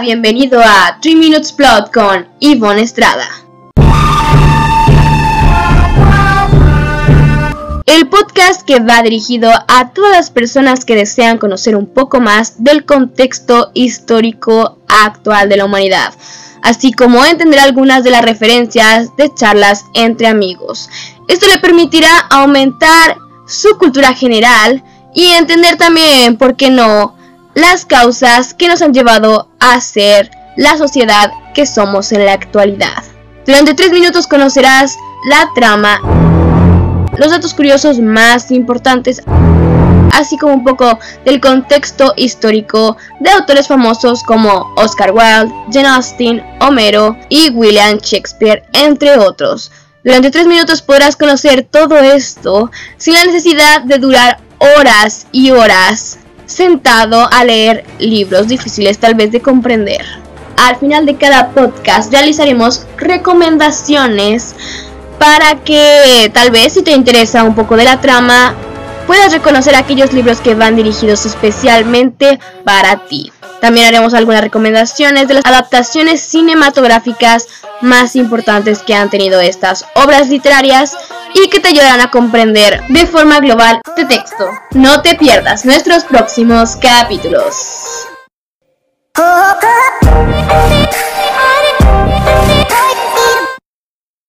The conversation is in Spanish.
bienvenido a 3 Minutes Plot con Yvonne Estrada. El podcast que va dirigido a todas las personas que desean conocer un poco más del contexto histórico actual de la humanidad, así como entender algunas de las referencias de charlas entre amigos. Esto le permitirá aumentar su cultura general y entender también, ¿por qué no?, las causas que nos han llevado a ser la sociedad que somos en la actualidad. Durante tres minutos conocerás la trama, los datos curiosos más importantes, así como un poco del contexto histórico de autores famosos como Oscar Wilde, Jane Austen, Homero y William Shakespeare, entre otros. Durante tres minutos podrás conocer todo esto sin la necesidad de durar horas y horas sentado a leer libros difíciles tal vez de comprender. Al final de cada podcast realizaremos recomendaciones para que tal vez si te interesa un poco de la trama puedas reconocer aquellos libros que van dirigidos especialmente para ti. También haremos algunas recomendaciones de las adaptaciones cinematográficas más importantes que han tenido estas obras literarias y que te ayudarán a comprender de forma global este texto. No te pierdas nuestros próximos capítulos.